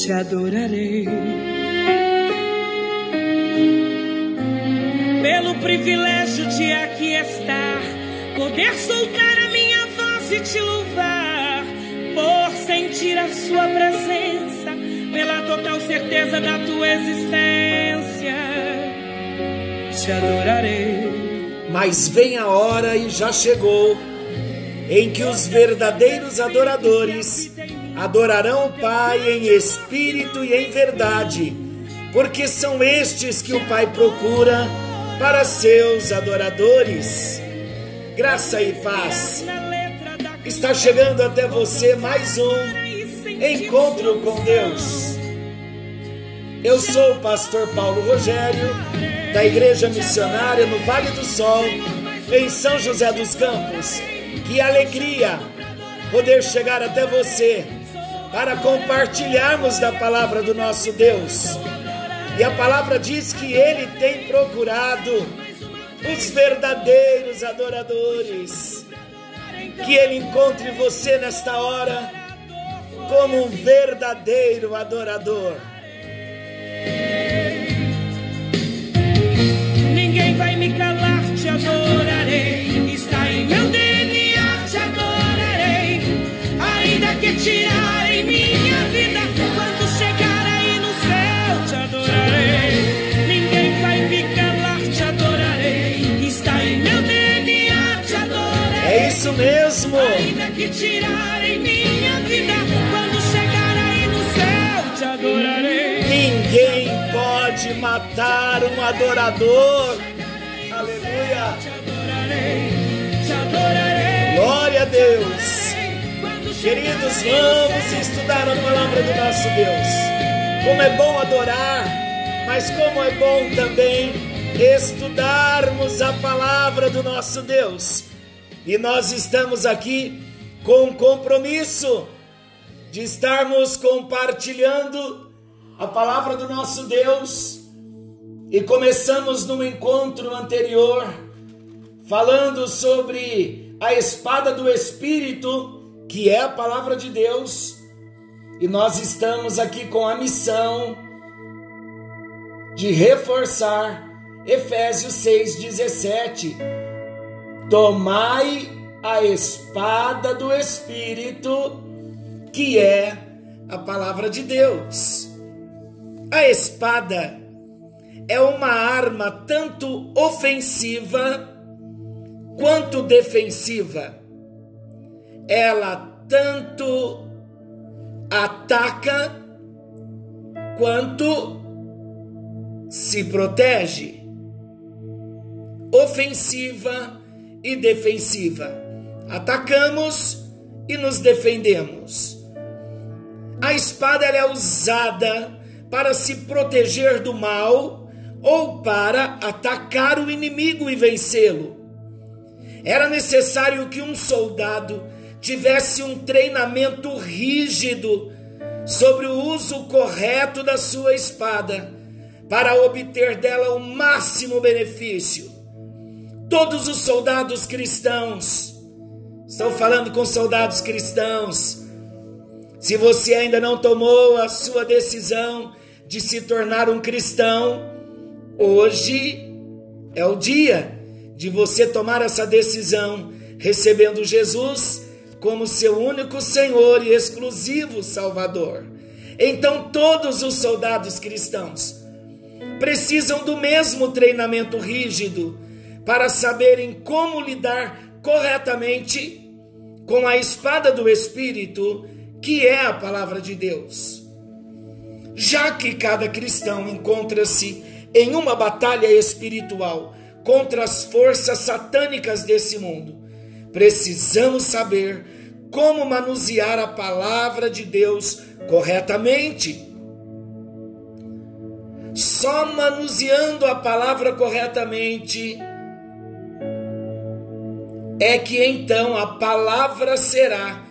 te adorarei. Pelo privilégio de aqui estar, poder soltar a minha voz e te louvar, por sentir a sua presença, pela total certeza da tua existência, te adorarei. Mas vem a hora e já chegou em que os verdadeiros adoradores adorarão o Pai em espírito e em verdade, porque são estes que o Pai procura para seus adoradores. Graça e paz. Está chegando até você mais um encontro com Deus. Eu sou o pastor Paulo Rogério, da Igreja Missionária no Vale do Sol, em São José dos Campos. Que alegria poder chegar até você para compartilharmos da palavra do nosso Deus. E a palavra diz que ele tem procurado os verdadeiros adoradores. Que ele encontre você nesta hora como um verdadeiro adorador. Tirarem minha vida, quando chegar aí no céu, te adorarei. Ninguém pode matar um adorador. Aleluia. Te adorarei, te adorarei. Glória a Deus. Queridos, vamos estudar a palavra do nosso Deus. Como é bom adorar, mas como é bom também estudarmos a palavra do nosso Deus. E nós estamos aqui com um compromisso de estarmos compartilhando a palavra do nosso Deus. E começamos no encontro anterior falando sobre a espada do Espírito, que é a palavra de Deus, e nós estamos aqui com a missão de reforçar Efésios 6,17. Tomai a espada do Espírito, que é a palavra de Deus. A espada é uma arma tanto ofensiva quanto defensiva. Ela tanto ataca quanto se protege. Ofensiva e defensiva. Atacamos e nos defendemos. A espada é usada para se proteger do mal ou para atacar o inimigo e vencê-lo. Era necessário que um soldado tivesse um treinamento rígido sobre o uso correto da sua espada para obter dela o máximo benefício. Todos os soldados cristãos, estou falando com soldados cristãos, se você ainda não tomou a sua decisão de se tornar um cristão, hoje é o dia de você tomar essa decisão, recebendo Jesus como seu único Senhor e exclusivo Salvador. Então, todos os soldados cristãos precisam do mesmo treinamento rígido para saberem como lidar corretamente com a espada do Espírito, que é a palavra de Deus. Já que cada cristão encontra-se em uma batalha espiritual contra as forças satânicas desse mundo, precisamos saber como manusear a palavra de Deus corretamente. Só manuseando a palavra corretamente é que então a palavra será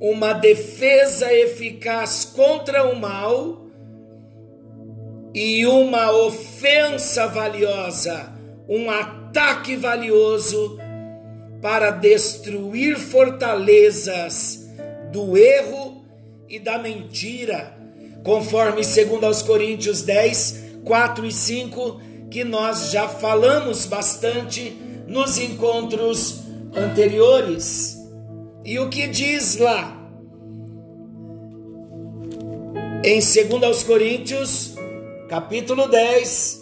uma defesa eficaz contra o mal e uma ofensa valiosa, um ataque valioso para destruir fortalezas do erro e da mentira, conforme segundo aos Coríntios 10, 4 e 5, que nós já falamos bastante nos encontros anteriores. E o que diz lá? Em 2 aos Coríntios, capítulo 10,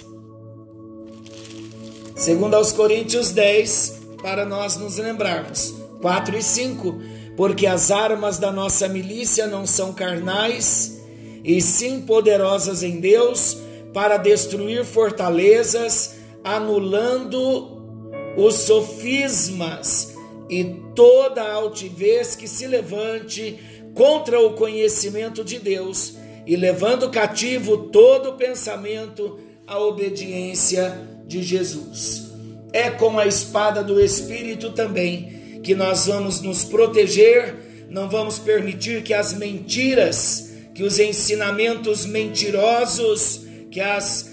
2 aos Coríntios 10, para nós nos lembrarmos, 4 e 5, porque as armas da nossa milícia não são carnais, e sim poderosas em Deus, para destruir fortalezas, anulando os sofismas e toda a altivez que se levante contra o conhecimento de Deus e levando cativo todo pensamento à obediência de Jesus. É com a espada do Espírito também que nós vamos nos proteger, não vamos permitir que as mentiras, que os ensinamentos mentirosos, que as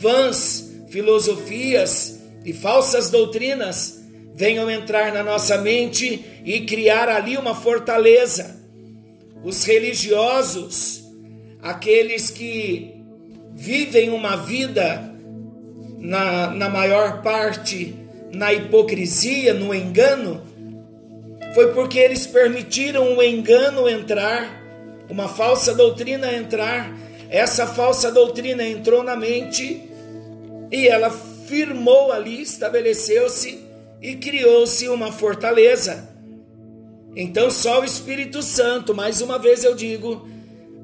vãs filosofias e falsas doutrinas venham entrar na nossa mente e criar ali uma fortaleza. Os religiosos, aqueles que vivem uma vida na, na maior parte na hipocrisia, no engano, foi porque eles permitiram o engano entrar, uma falsa doutrina entrar. Essa falsa doutrina entrou na mente e ela firmou ali, estabeleceu-se e criou-se uma fortaleza. Então, só o Espírito Santo, mais uma vez eu digo,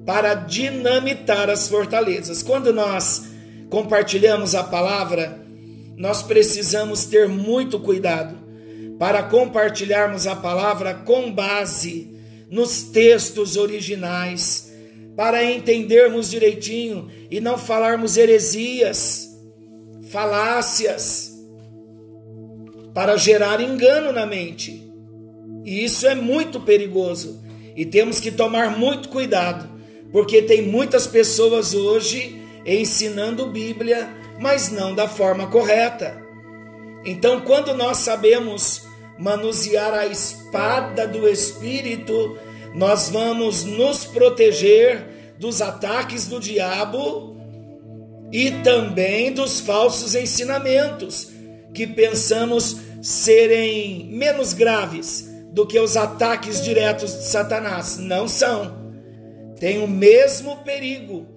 para dinamitar as fortalezas. Quando nós compartilhamos a palavra, nós precisamos ter muito cuidado para compartilharmos a palavra com base nos textos originais, para entendermos direitinho e não falarmos heresias, falácias para gerar engano na mente. E isso é muito perigoso e temos que tomar muito cuidado, porque tem muitas pessoas hoje ensinando Bíblia, mas não da forma correta. Então, quando nós sabemos manusear a espada do Espírito, nós vamos nos proteger dos ataques do diabo e também dos falsos ensinamentos que pensamos serem menos graves do que os ataques diretos de Satanás. Não são. Tem o mesmo perigo.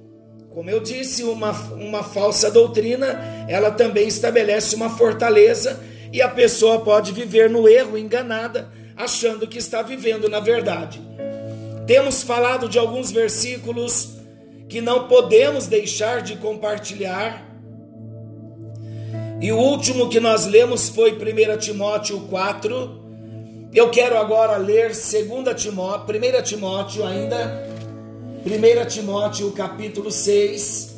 Como eu disse, uma, uma falsa doutrina, ela também estabelece uma fortaleza e a pessoa pode viver no erro, enganada, achando que está vivendo na verdade. Temos falado de alguns versículos que não podemos deixar de compartilhar e o último que nós lemos foi 1 Timóteo 4. Eu quero agora ler 2 Timóteo, 1 Timóteo ainda, 1 Timóteo capítulo 6,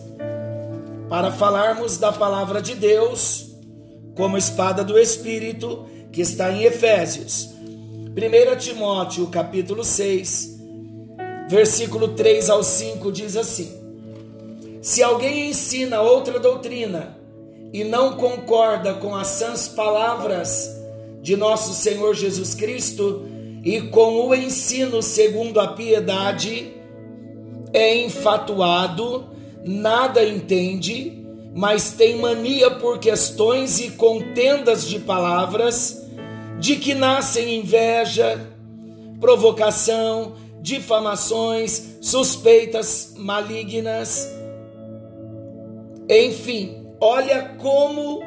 para falarmos da palavra de Deus como espada do Espírito, que está em Efésios. 1 Timóteo capítulo 6, versículo 3 ao 5 diz assim: Se alguém ensina outra doutrina, e não concorda com as sãs palavras de nosso Senhor Jesus Cristo e com o ensino segundo a piedade, é enfatuado, nada entende, mas tem mania por questões e contendas de palavras, de que nascem inveja, provocação, difamações, suspeitas malignas, enfim, Olha como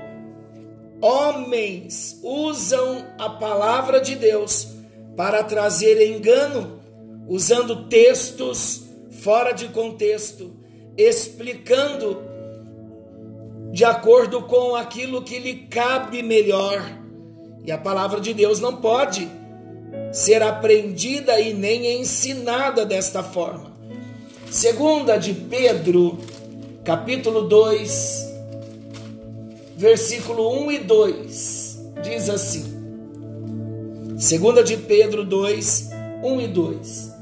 homens usam a palavra de Deus para trazer engano, usando textos fora de contexto, explicando de acordo com aquilo que lhe cabe melhor. E a palavra de Deus não pode ser aprendida e nem ensinada desta forma. Segunda de Pedro, capítulo 2, versículo 1 e 2, diz assim: 2 de Pedro 2, 1 e 2.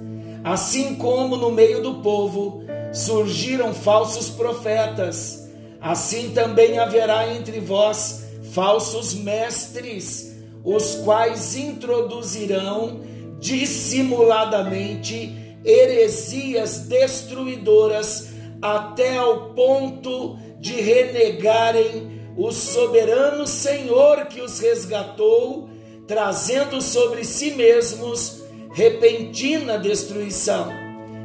Assim como no meio do povo surgiram falsos profetas, assim também haverá entre vós falsos mestres, os quais introduzirão dissimuladamente heresias destruidoras até ao ponto de renegarem o soberano Senhor que os resgatou, trazendo sobre si mesmos repentina destruição.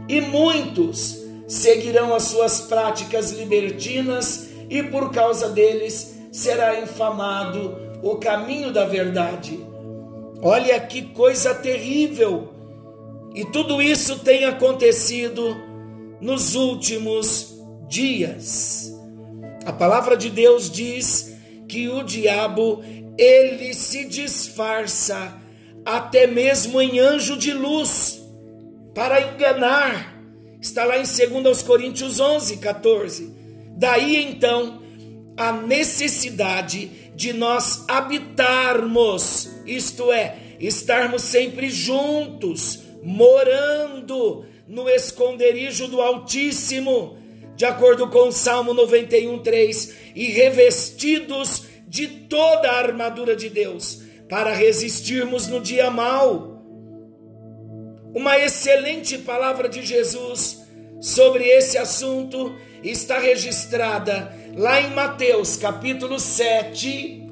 E muitos seguirão as suas práticas libertinas, e por causa deles será infamado o caminho da verdade. Olha que coisa terrível! E tudo isso tem acontecido nos últimos dias. A palavra de Deus diz que o diabo ele se disfarça até mesmo em anjo de luz para enganar. Está lá em 2 Coríntios 11, 14. Daí então a necessidade de nós habitarmos, isto é, estarmos sempre juntos, morando no esconderijo do Altíssimo, de acordo com o Salmo 91, 3, e revestidos de toda a armadura de Deus, para resistirmos no dia mau. Uma excelente palavra de Jesus sobre esse assunto está registrada lá em Mateus capítulo 7.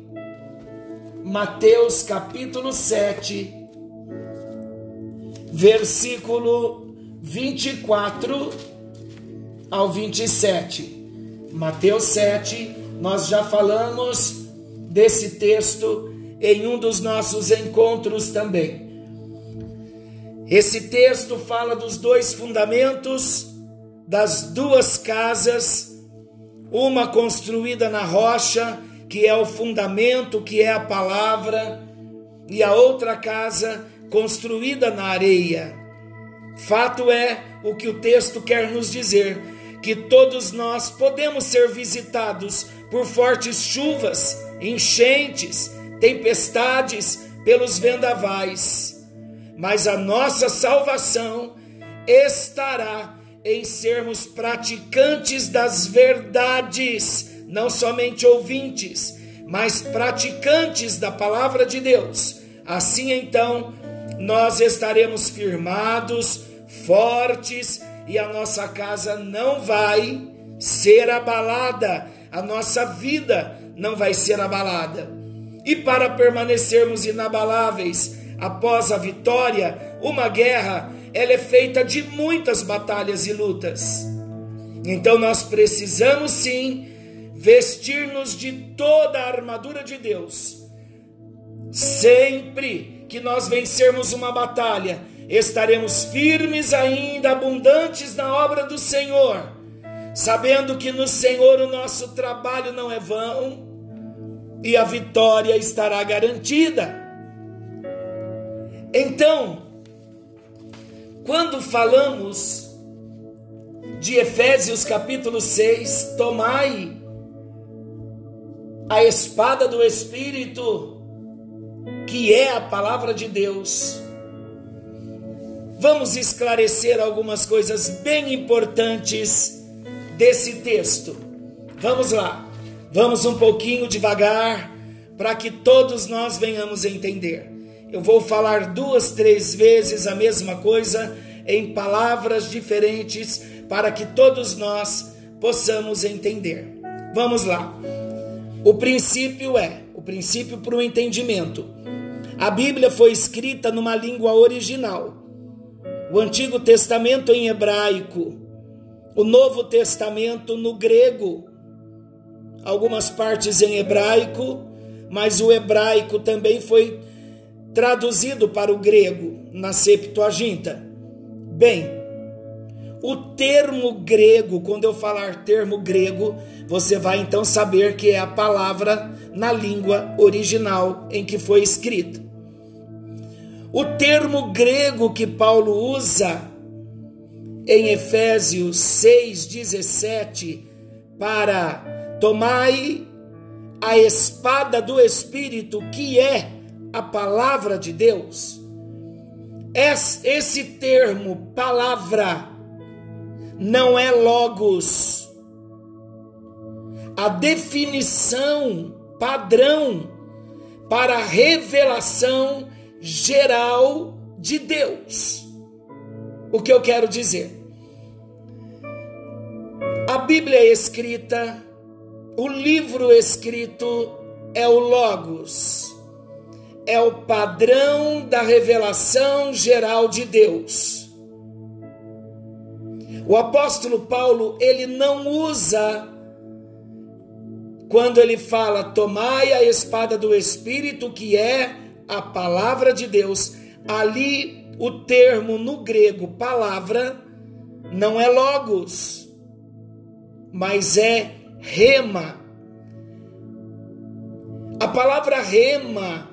Mateus capítulo 7, versículo 24 ao 27. Mateus 7, nós já falamos desse texto em um dos nossos encontros também. Esse texto fala dos dois fundamentos das duas casas, uma construída na rocha, que é o fundamento, que é a palavra, e a outra casa construída na areia. Fato é o que o texto quer nos dizer: que todos nós podemos ser visitados por fortes chuvas, enchentes, tempestades, pelos vendavais, mas a nossa salvação estará em sermos praticantes das verdades, não somente ouvintes, mas praticantes da palavra de Deus. Assim então, nós estaremos firmados, fortes e a nossa casa não vai ser abalada, a nossa vida não vai ser abalada. E para permanecermos inabaláveis após a vitória, uma guerra, ela é feita de muitas batalhas e lutas. Então nós precisamos sim vestir-nos de toda a armadura de Deus. Sempre que nós vencermos uma batalha, estaremos firmes ainda, abundantes na obra do Senhor, sabendo que no Senhor o nosso trabalho não é vão e a vitória estará garantida. Então, quando falamos de Efésios capítulo 6, tomai a espada do Espírito, que é a palavra de Deus vamos esclarecer algumas coisas bem importantes desse texto. Vamos lá, vamos um pouquinho devagar para que todos nós venhamos entender. Eu vou falar duas, três vezes a mesma coisa em palavras diferentes para que todos nós possamos entender. Vamos lá. O princípio é o princípio para o entendimento. A Bíblia foi escrita numa língua original o Antigo Testamento em hebraico, o Novo Testamento no grego, algumas partes em hebraico, mas o hebraico também foi traduzido para o grego na Septuaginta. Bem, o termo grego, quando eu falar termo grego, você vai então saber que é a palavra na língua original em que foi escrita. O termo grego que Paulo usa em Efésios 6,17 para tomai a espada do Espírito, que é a palavra de Deus. Esse termo, palavra, não é logos. A definição padrão para a revelação geral de Deus. O que eu quero dizer? A Bíblia é escrita, o livro escrito é o Logos, é o padrão da revelação geral de Deus. O apóstolo Paulo, ele não usa quando ele fala tomai a espada do espírito, que é a palavra de Deus. Ali o termo no grego palavra não é logos, mas é rema. A palavra rema,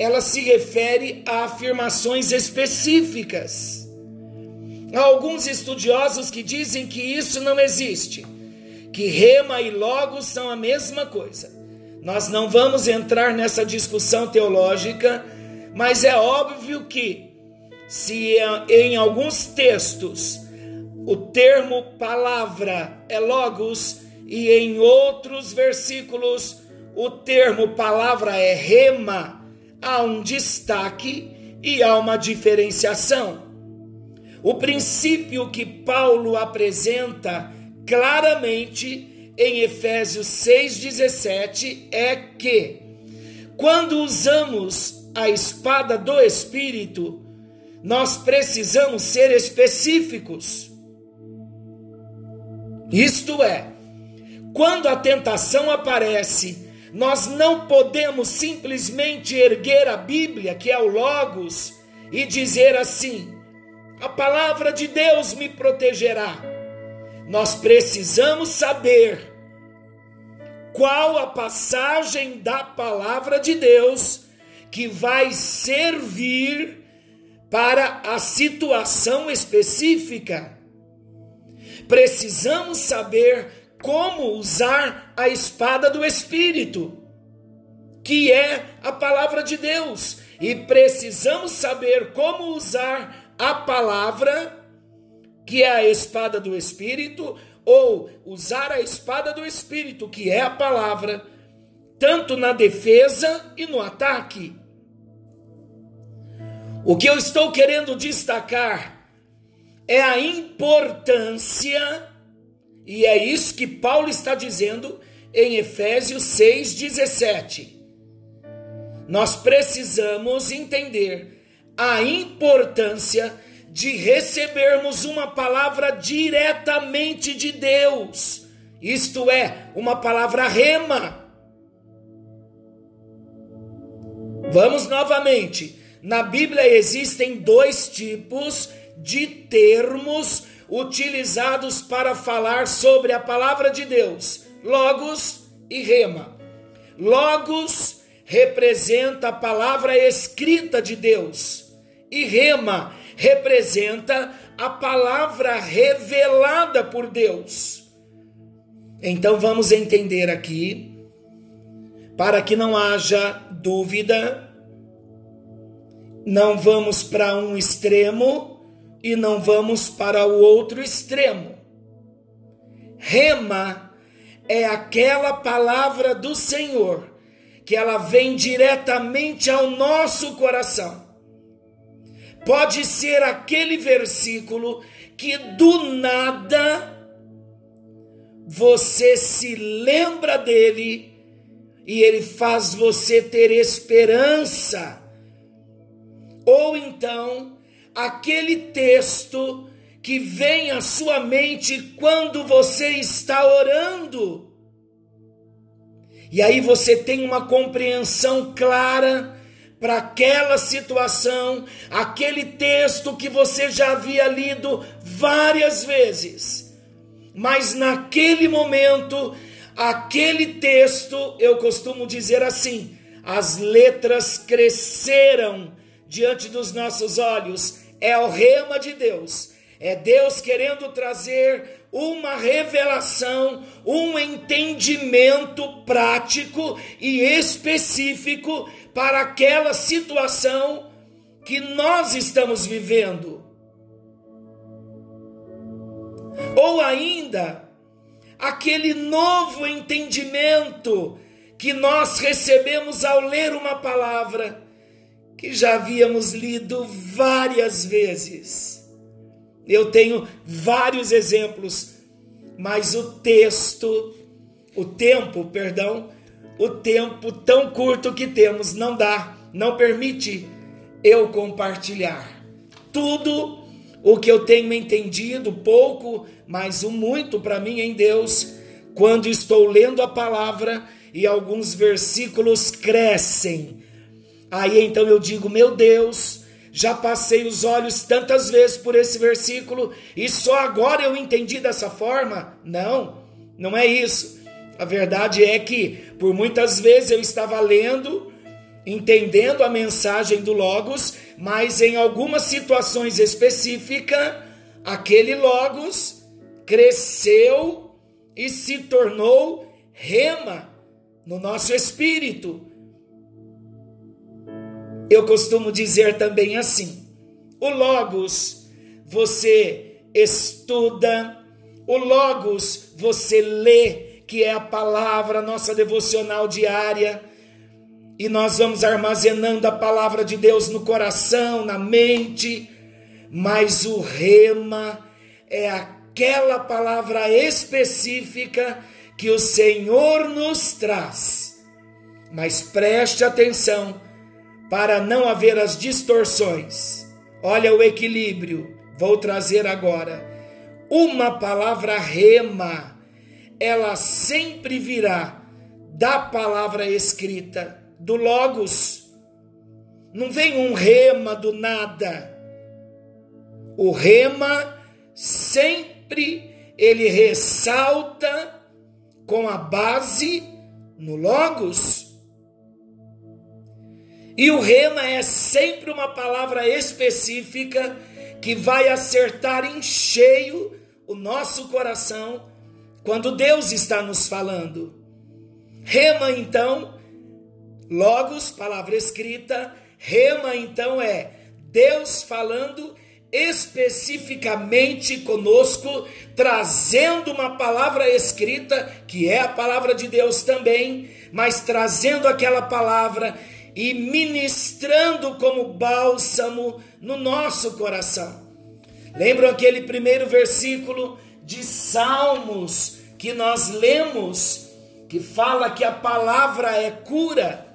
ela se refere a afirmações específicas. Há alguns estudiosos que dizem que isso não existe, que rema e logos são a mesma coisa. Nós não vamos entrar nessa discussão teológica, mas é óbvio que, se em alguns textos o termo palavra é logos e em outros versículos o termo palavra é rema, há um destaque e há uma diferenciação. O princípio que Paulo apresenta claramente em Efésios 6,17 é que, quando usamos a espada do Espírito, nós precisamos ser específicos. Isto é, quando a tentação aparece, nós não podemos simplesmente erguer a Bíblia, que é o Logos, e dizer assim: a palavra de Deus me protegerá. Nós precisamos saber qual a passagem da palavra de Deus que vai servir para a situação específica. Precisamos saber como usar a espada do Espírito, que é a palavra de Deus, e precisamos saber como usar a palavra, que é a espada do Espírito, ou usar a espada do Espírito, que é a palavra, tanto na defesa e no ataque. O que eu estou querendo destacar é a importância, e é isso que Paulo está dizendo em Efésios 6,17. Nós precisamos entender a importância de recebermos uma palavra diretamente de Deus, isto é, uma palavra rema. Vamos novamente. Na Bíblia existem dois tipos de termos utilizados para falar sobre a palavra de Deus: Logos e Rema. Logos representa a palavra escrita de Deus, e Rema representa a palavra revelada por Deus. Então vamos entender aqui, para que não haja dúvida, não vamos para um extremo e não vamos para o outro extremo. Rema é aquela palavra do Senhor que ela vem diretamente ao nosso coração Pode ser aquele versículo que do nada você se lembra dele e ele faz você ter esperança. Ou então, aquele texto que vem à sua mente quando você está orando. E aí você tem uma compreensão clara para aquela situação, aquele texto que você já havia lido várias vezes. Mas naquele momento, aquele texto, eu costumo dizer assim, as letras cresceram diante dos nossos olhos. É o rema de Deus. É Deus querendo trazer uma revelação, um entendimento prático e específico para aquela situação que nós estamos vivendo. Ou ainda, aquele novo entendimento que nós recebemos ao ler uma palavra que já havíamos lido várias vezes. Eu tenho vários exemplos, mas o texto, o tempo, perdão, o tempo tão curto que temos não dá, não permite eu compartilhar tudo o que eu tenho entendido, pouco, mas o muito para mim em Deus, quando estou lendo a palavra e alguns versículos crescem. Aí então eu digo, meu Deus, já passei os olhos tantas vezes por esse versículo e só agora eu entendi dessa forma? Não, não é isso. A verdade é que por muitas vezes eu estava lendo, entendendo a mensagem do Logos, mas em algumas situações específicas, aquele Logos cresceu e se tornou rema no nosso espírito. Eu costumo dizer também assim: o Logos você estuda, o Logos você lê, que é a palavra, nossa devocional diária. E nós vamos armazenando a palavra de Deus no coração, na mente, mas o rema é aquela palavra específica que o Senhor nos traz. Mas preste atenção para não haver as distorções. Olha o equilíbrio. Vou trazer agora uma palavra rema ela sempre virá da palavra escrita, do Logos. Não vem um rema do nada. O rema sempre ele ressalta com a base no Logos. E o rema é sempre uma palavra específica que vai acertar em cheio o nosso coração quando Deus está nos falando. Rema, então, logos, palavra escrita, rema, então, é Deus falando especificamente conosco, trazendo uma palavra escrita, que é a palavra de Deus também, mas trazendo aquela palavra e ministrando como bálsamo no nosso coração. Lembram aquele primeiro versículo de Salmos que nós lemos, que fala que a palavra é cura,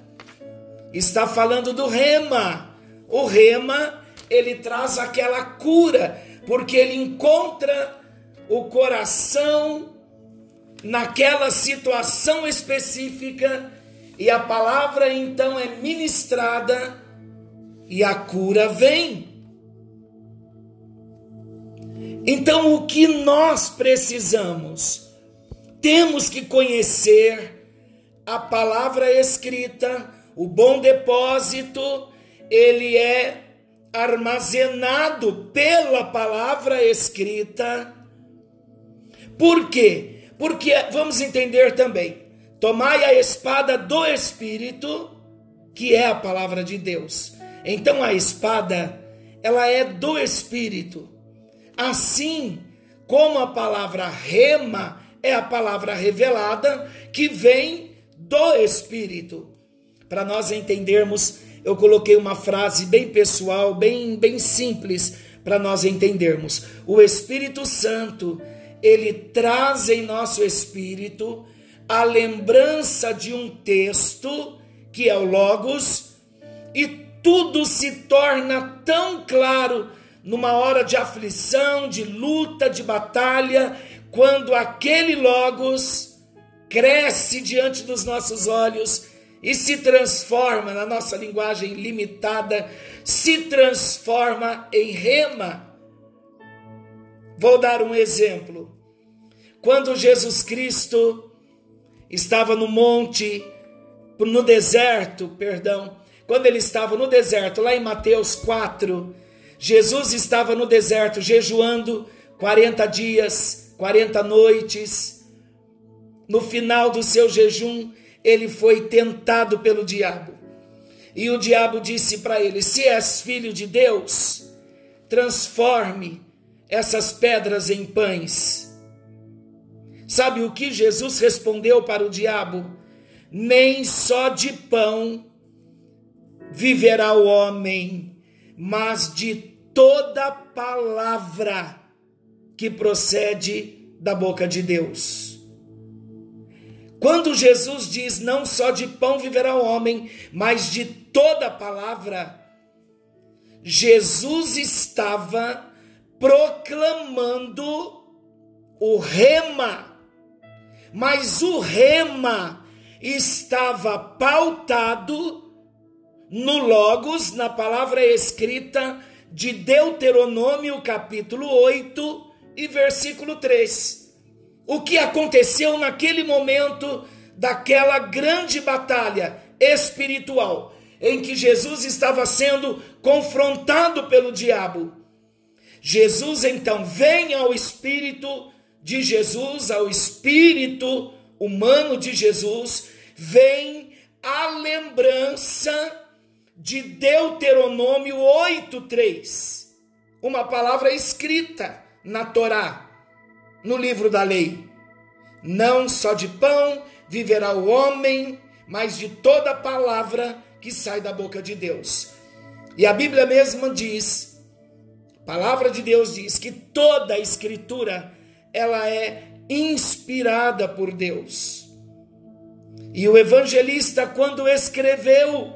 está falando do rema. O rema, ele traz aquela cura, porque ele encontra o coração naquela situação específica e a palavra então é ministrada e a cura vem. Então, o que nós precisamos? Temos que conhecer a palavra escrita, o bom depósito, ele é armazenado pela palavra escrita. Por quê? Porque vamos entender também. Tomai a espada do Espírito, que é a palavra de Deus. Então a espada, ela é do Espírito. Assim como a palavra rema é a palavra revelada que vem do Espírito. Para nós entendermos, eu coloquei uma frase bem pessoal, bem, bem simples, para nós entendermos. O Espírito Santo, ele traz em nosso espírito a lembrança de um texto, que é o Logos, e tudo se torna tão claro numa hora de aflição, de luta, de batalha, quando aquele Logos cresce diante dos nossos olhos e se transforma, na nossa linguagem limitada, se transforma em rema. Vou dar um exemplo. Quando Jesus Cristo estava no monte, no deserto, perdão, quando ele estava no deserto, lá em Mateus 4, Jesus estava no deserto jejuando 40 dias, 40 noites. No final do seu jejum, ele foi tentado pelo diabo. E o diabo disse para ele: Se és filho de Deus, transforme essas pedras em pães. Sabe o que Jesus respondeu para o diabo? Nem só de pão viverá o homem, mas de toda palavra que procede da boca de Deus. Quando Jesus diz não só de pão viverá o homem, mas de toda palavra, Jesus estava proclamando o rema, mas o rema estava pautado no Logos, na palavra escrita de Deuteronômio, capítulo 8 e versículo 3. O que aconteceu naquele momento daquela grande batalha espiritual em que Jesus estava sendo confrontado pelo diabo. Jesus então vem ao espírito de Jesus, ao espírito humano de Jesus, vem a lembrança de Deuteronômio 8:3, uma palavra escrita na Torá, no livro da lei. Não só de pão viverá o homem, mas de toda palavra que sai da boca de Deus. E a Bíblia mesma diz, a palavra de Deus diz que toda a escritura ela é inspirada por Deus. E o evangelista quando escreveu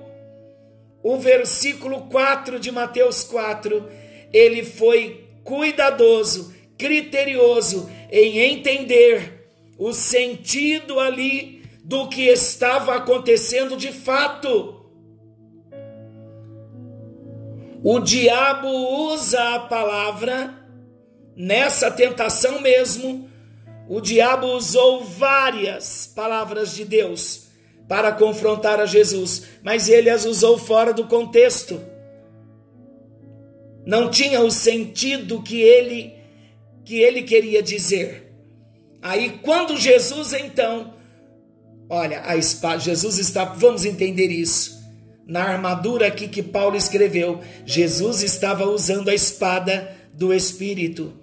o versículo 4 de Mateus 4, ele foi cuidadoso, criterioso em entender o sentido ali do que estava acontecendo de fato. O diabo usa a palavra nessa tentação mesmo. O diabo usou várias palavras de Deus para confrontar a Jesus, mas ele as usou fora do contexto. Não tinha o sentido que ele que ele queria dizer. Aí quando Jesus então, olha, a espada, Jesus está, vamos entender isso na armadura aqui que Paulo escreveu, Jesus estava usando a espada do Espírito.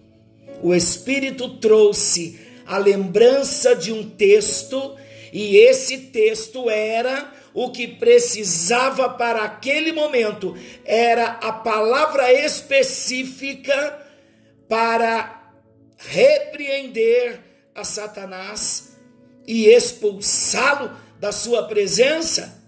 O Espírito trouxe a lembrança de um texto, e esse texto era o que precisava para aquele momento, era a palavra específica para repreender a Satanás e expulsá-lo da sua presença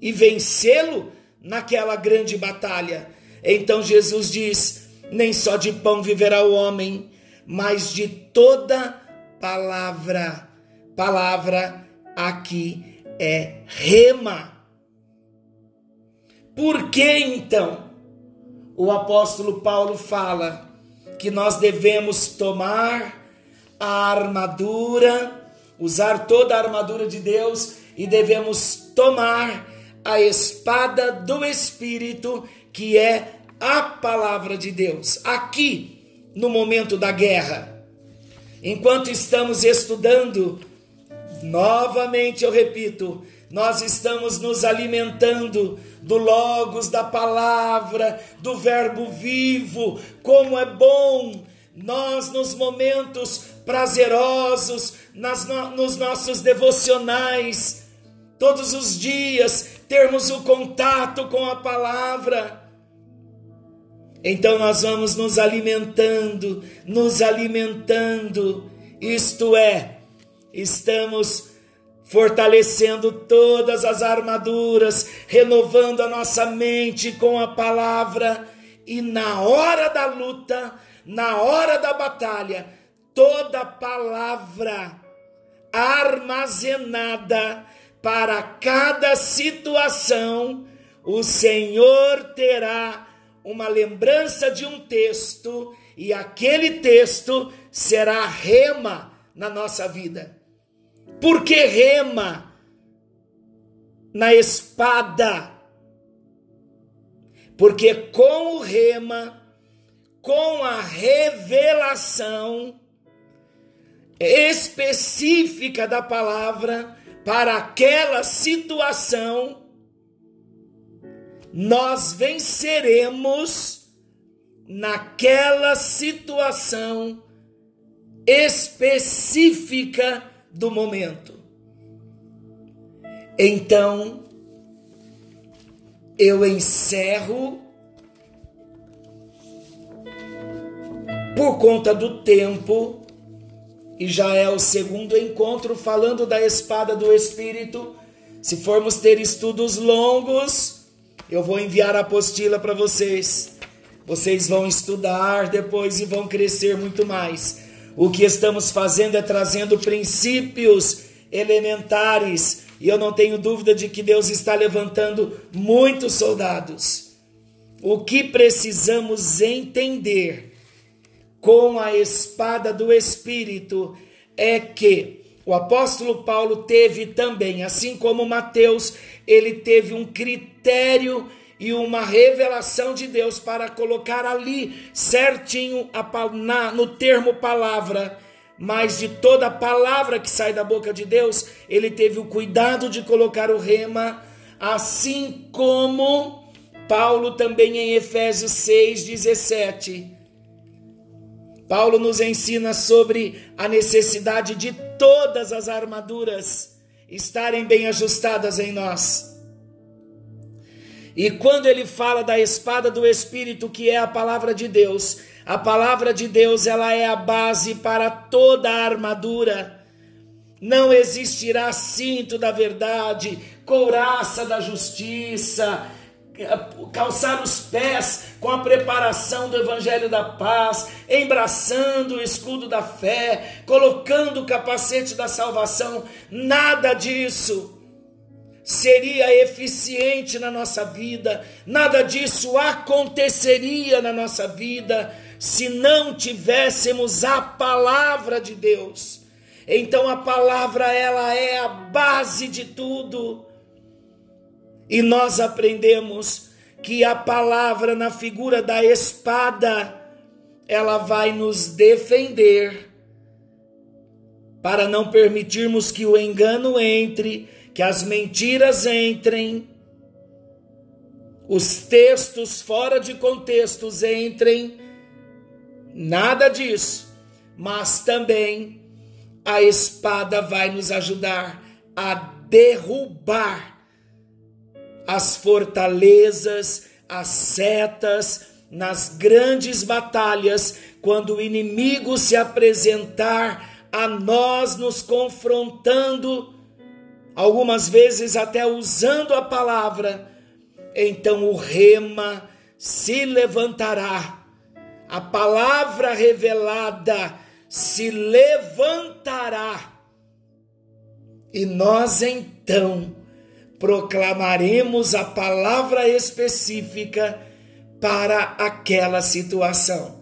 e vencê-lo naquela grande batalha. Então Jesus diz: Nem só de pão viverá o homem, mas de toda palavra. Palavra aqui é rema. Por que então o apóstolo Paulo fala que nós devemos tomar a armadura, usar toda a armadura de Deus e devemos tomar a espada do Espírito, que é a palavra de Deus. Aqui, no momento da guerra, enquanto estamos estudando, novamente eu repito, nós estamos nos alimentando do Logos, da palavra, do Verbo vivo. Como é bom nós, nos momentos prazerosos, nas, nos nossos devocionais, todos os dias, termos o contato com a palavra. Então nós vamos nos alimentando, nos alimentando, isto é, estamos fortalecendo todas as armaduras, renovando a nossa mente com a palavra, e na hora da luta, na hora da batalha, toda palavra armazenada para cada situação, o Senhor terá uma lembrança de um texto e aquele texto será rema na nossa vida. Por que rema na espada? Porque com o rema, com a revelação específica da palavra, para aquela situação, nós venceremos naquela situação específica do momento. Então, eu encerro por conta do tempo, e já é o segundo encontro falando da espada do Espírito. Se formos ter estudos longos, eu vou enviar a apostila para vocês. Vocês vão estudar depois e vão crescer muito mais. O que estamos fazendo é trazendo princípios elementares, e eu não tenho dúvida de que Deus está levantando muitos soldados. O que precisamos entender com a espada do Espírito é que o apóstolo Paulo teve também, assim como Mateus, ele teve um critério e uma revelação de Deus para colocar ali certinho a, na, no termo palavra. Mas de toda palavra que sai da boca de Deus, ele teve o cuidado de colocar o rema, assim como Paulo também em Efésios 6, 17 Paulo nos ensina sobre a necessidade de todas as armaduras estarem bem ajustadas em nós. E quando ele fala da espada do espírito, que é a palavra de Deus, a palavra de Deus, ela é a base para toda a armadura. Não existirá cinto da verdade, couraça da justiça, calçar os pés com a preparação do Evangelho da Paz, embraçando o escudo da fé, colocando o capacete da salvação, nada disso seria eficiente na nossa vida, nada disso aconteceria na nossa vida se não tivéssemos a palavra de Deus. Então a palavra ela é a base de tudo. E nós aprendemos que a palavra, na figura da espada, ela vai nos defender para não permitirmos que o engano entre, que as mentiras entrem, os textos fora de contextos entrem, nada disso, mas também a espada vai nos ajudar a derrubar as fortalezas, as setas, nas grandes batalhas, quando o inimigo se apresentar a nós, nos confrontando, algumas vezes até usando a palavra, então o rema se levantará, a palavra revelada se levantará, e nós então proclamaremos a palavra específica para aquela situação.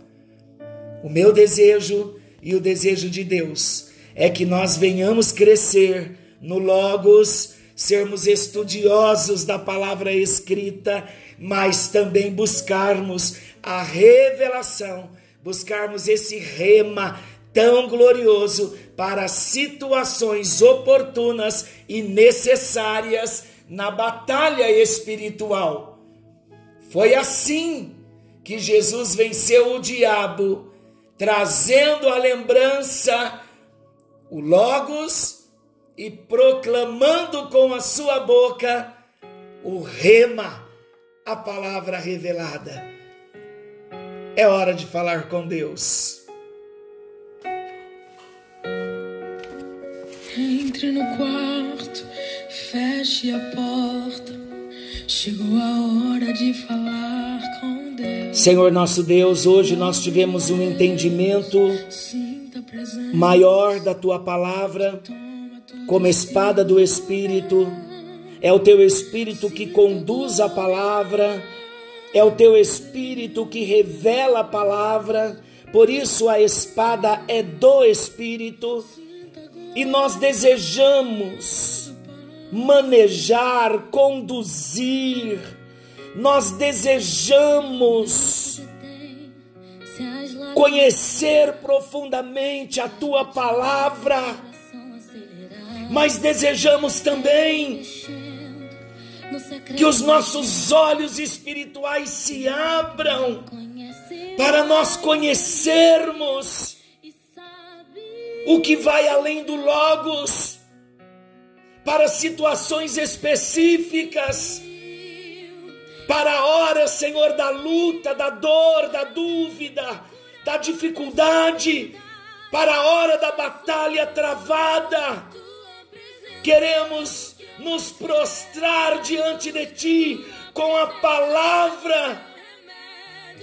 O meu desejo e o desejo de Deus é que nós venhamos crescer no Logos, sermos estudiosos da palavra escrita, mas também buscarmos a revelação, buscarmos esse rema tão glorioso para situações oportunas e necessárias na batalha espiritual. Foi assim que Jesus venceu o diabo, trazendo a lembrança, o Logos, e proclamando com a sua boca o rema, a palavra revelada. É hora de falar com Deus. Entre no quarto, feche a porta. Chegou a hora de falar com Deus. Senhor nosso Deus, hoje nós tivemos um entendimento maior da tua palavra, como espada do Espírito. É o teu Espírito que conduz a palavra, é o teu Espírito que revela a palavra. Por isso a espada é do Espírito e nós desejamos manejar, conduzir, nós desejamos conhecer profundamente a tua palavra, mas desejamos também que os nossos olhos espirituais se abram para nós conhecermos o que vai além do Logos, para situações específicas, para a hora, Senhor, da luta, da dor, da dúvida, da dificuldade, para a hora da batalha travada. Queremos nos prostrar diante de Ti com a palavra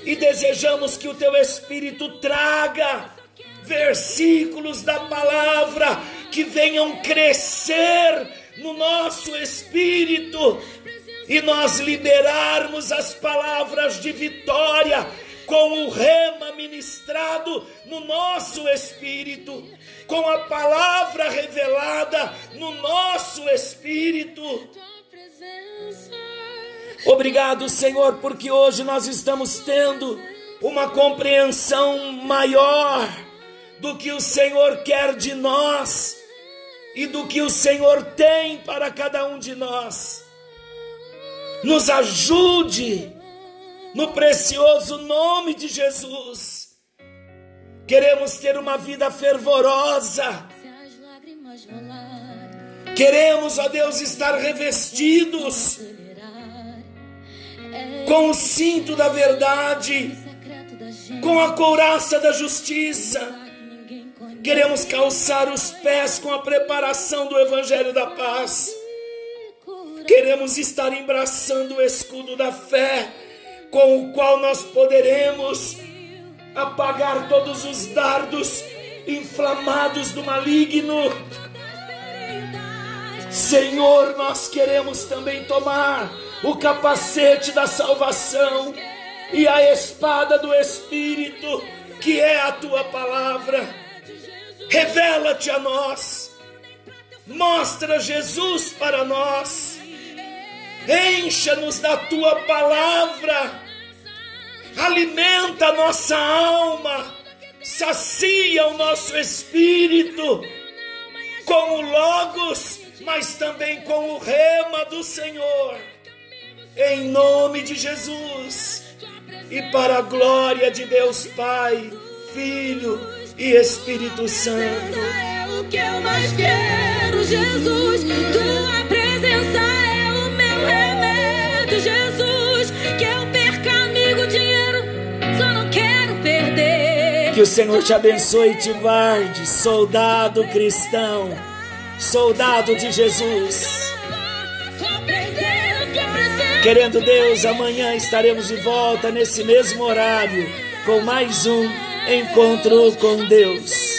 e desejamos que o Teu Espírito traga versículos da palavra que venham crescer no nosso espírito e nós liberarmos as palavras de vitória com o rema ministrado no nosso espírito, com a palavra revelada no nosso espírito. Obrigado, Senhor, porque hoje nós estamos tendo uma compreensão maior do que o Senhor quer de nós e do que o Senhor tem para cada um de nós. Nos ajude no precioso nome de Jesus. Queremos ter uma vida fervorosa. Queremos, ó Deus, estar revestidos com o cinto da verdade, com a couraça da justiça. Queremos calçar os pés com a preparação do Evangelho da Paz. Queremos estar embraçando o escudo da fé, com o qual nós poderemos apagar todos os dardos inflamados do maligno. Senhor, nós queremos também tomar o capacete da salvação e a espada do Espírito, que é a tua palavra. Revela-te a nós, mostra Jesus para nós, encha-nos da tua palavra, alimenta a nossa alma, sacia o nosso espírito com o Logos, mas também com o rema do Senhor. Em nome de Jesus, e para a glória de Deus Pai, Filho e Espírito Santo. É o que eu mais quero, Jesus. Tua presença é o meu remédio, Jesus. Que eu perca amigo, dinheiro, só não quero perder. Que o Senhor te abençoe e te guarde, soldado cristão, soldado de Jesus. Querendo Deus, amanhã estaremos de volta nesse mesmo horário com mais um encontro com Deus.